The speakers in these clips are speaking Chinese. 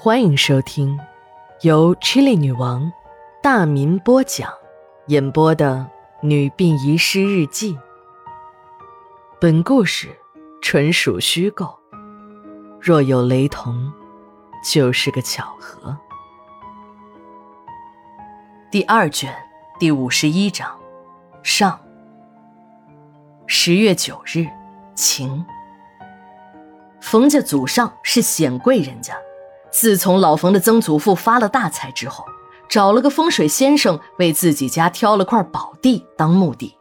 欢迎收听由 Chili 女王大民播讲、演播的《女病遗失日记》。本故事纯属虚构，若有雷同，就是个巧合。第二卷第五十一章上。十月九日，晴。冯家祖上是显贵人家，自从老冯的曾祖父发了大财之后，找了个风水先生为自己家挑了块宝地当墓地。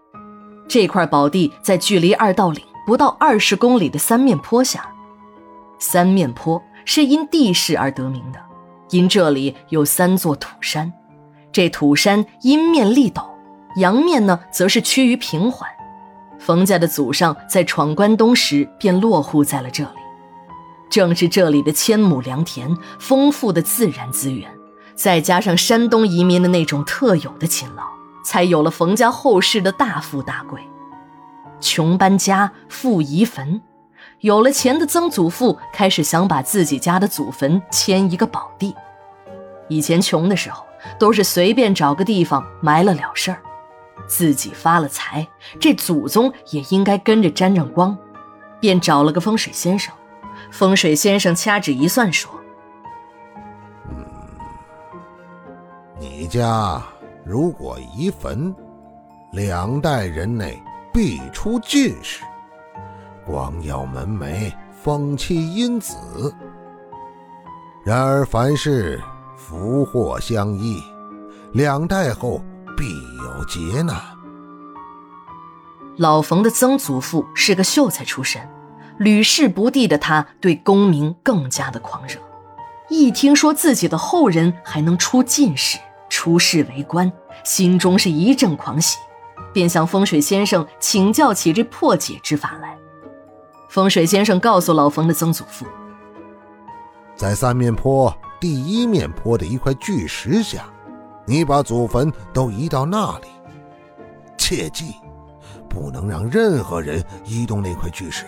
这块宝地在距离二道岭不到二十公里的三面坡下。三面坡是因地势而得名的，因这里有三座土山，这土山阴面立陡，阳面呢则是趋于平缓。冯家的祖上在闯关东时便落户在了这里。正是这里的千亩良田、丰富的自然资源，再加上山东移民的那种特有的勤劳，才有了冯家后世的大富大贵。穷搬家，富移坟，有了钱的曾祖父开始想把自己家的祖坟迁一个宝地。以前穷的时候，都是随便找个地方埋了了事儿。自己发了财，这祖宗也应该跟着沾沾光，便找了个风水先生。风水先生掐指一算，说：“嗯，你家如果移坟，两代人内必出进士，光耀门楣，风气因子。然而凡事福祸相依，两代后必有劫难。”老冯的曾祖父是个秀才出身。屡试不第的他，对功名更加的狂热。一听说自己的后人还能出进士、出仕为官，心中是一阵狂喜，便向风水先生请教起这破解之法来。风水先生告诉老冯的曾祖父，在三面坡第一面坡的一块巨石下，你把祖坟都移到那里，切记，不能让任何人移动那块巨石。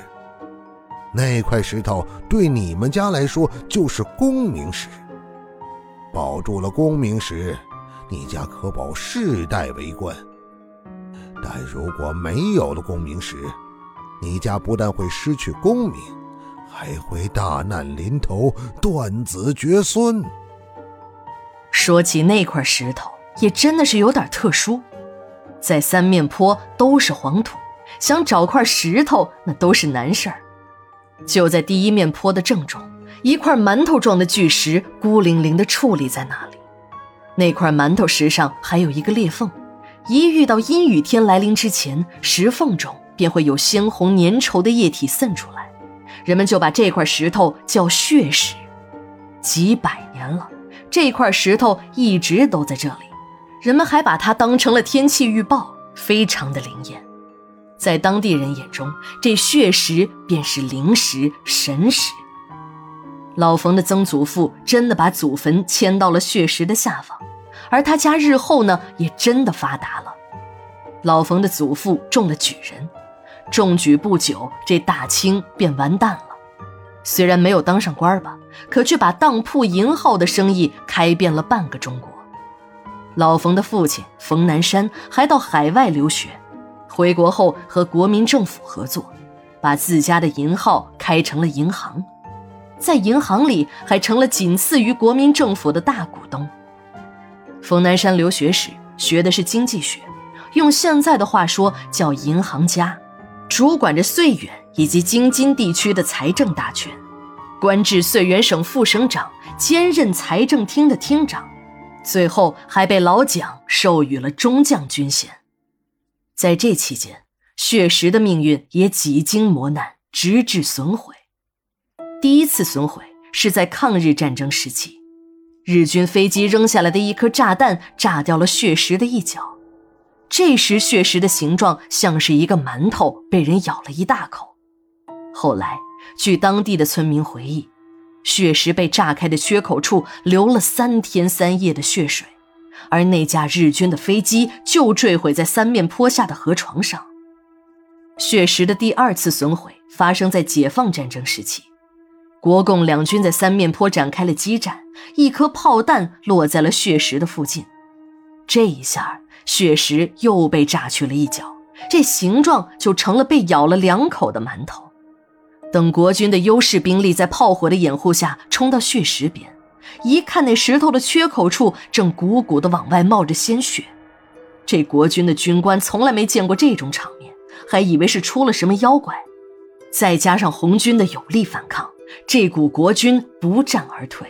那块石头对你们家来说就是功名石，保住了功名石，你家可保世代为官。但如果没有了功名石，你家不但会失去功名，还会大难临头，断子绝孙。说起那块石头，也真的是有点特殊，在三面坡都是黄土，想找块石头那都是难事儿。就在第一面坡的正中，一块馒头状的巨石孤零零地矗立在那里。那块馒头石上还有一个裂缝，一遇到阴雨天来临之前，石缝中便会有鲜红粘稠的液体渗出来。人们就把这块石头叫血石。几百年了，这块石头一直都在这里，人们还把它当成了天气预报，非常的灵验。在当地人眼中，这血石便是灵石、神石。老冯的曾祖父真的把祖坟迁到了血石的下方，而他家日后呢，也真的发达了。老冯的祖父中了举人，中举不久，这大清便完蛋了。虽然没有当上官吧，可却把当铺银号的生意开遍了半个中国。老冯的父亲冯南山还到海外留学。回国后和国民政府合作，把自家的银号开成了银行，在银行里还成了仅次于国民政府的大股东。冯南山留学时学的是经济学，用现在的话说叫银行家，主管着绥远以及京津地区的财政大权，官至绥远省副省长，兼任财政厅的厅长，最后还被老蒋授予了中将军衔。在这期间，血石的命运也几经磨难，直至损毁。第一次损毁是在抗日战争时期，日军飞机扔下来的一颗炸弹炸掉了血石的一角。这时，血石的形状像是一个馒头，被人咬了一大口。后来，据当地的村民回忆，血石被炸开的缺口处流了三天三夜的血水。而那架日军的飞机就坠毁在三面坡下的河床上。血石的第二次损毁发生在解放战争时期，国共两军在三面坡展开了激战，一颗炮弹落在了血石的附近。这一下，血石又被炸去了一角，这形状就成了被咬了两口的馒头。等国军的优势兵力在炮火的掩护下冲到血石边，一看那石头的缺口处正鼓鼓的往外冒着鲜血，这国军的军官从来没见过这种场面，还以为是出了什么妖怪。再加上红军的有力反抗。这股国军不战而退。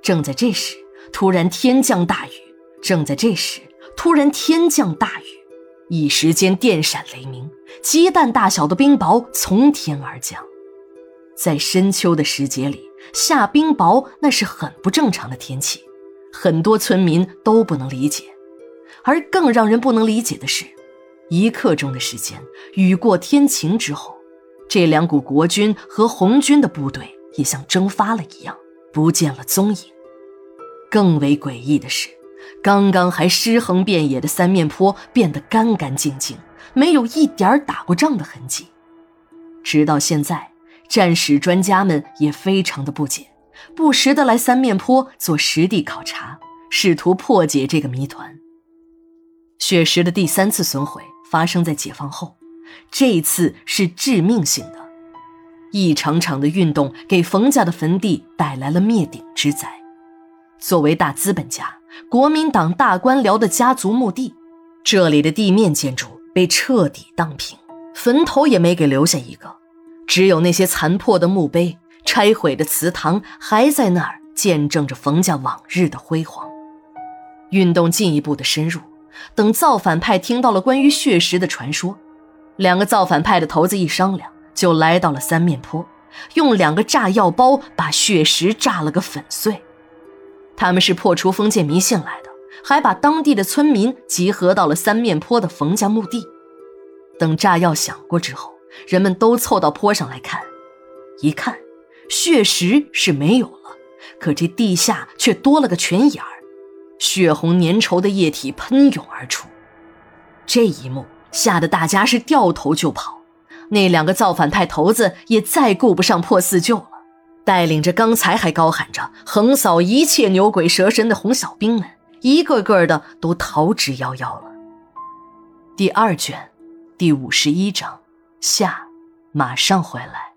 正在这时，突然天降大雨。正在这时，突然天降大雨，一时间电闪雷鸣，鸡蛋大小的冰雹从天而降。在深秋的时节里，下冰雹那是很不正常的天气，很多村民都不能理解。而更让人不能理解的是，一刻钟的时间，雨过天晴之后。这两股国军和红军的部队也像蒸发了一样，不见了踪影。更为诡异的是，刚刚还尸横遍野的三面坡变得干干净净，没有一点打过仗的痕迹。直到现在，战史专家们也非常的不解，不时的来三面坡做实地考察，试图破解这个谜团。血石的第三次损毁发生在解放后。这一次是致命性的，一场场的运动给冯家的坟地带来了灭顶之灾。作为大资本家、国民党大官僚的家族墓地，这里的地面建筑被彻底荡平，坟头也没给留下一个，只有那些残破的墓碑、拆毁的祠堂还在那儿见证着冯家往日的辉煌。运动进一步的深入，等造反派听到了关于血石的传说。两个造反派的头子一商量，就来到了三面坡，用两个炸药包把血石炸了个粉碎。他们是破除封建迷信来的，还把当地的村民集合到了三面坡的冯家墓地。等炸药响过之后，人们都凑到坡上来看，一看，血石是没有了，可这地下却多了个泉眼儿，血红粘稠的液体喷涌而出。这一幕。吓得大家是掉头就跑，那两个造反派头子也再顾不上破四旧了，带领着刚才还高喊着横扫一切牛鬼蛇神的红小兵们，一个个的都逃之夭夭了。第二卷，第五十一章，下，马上回来。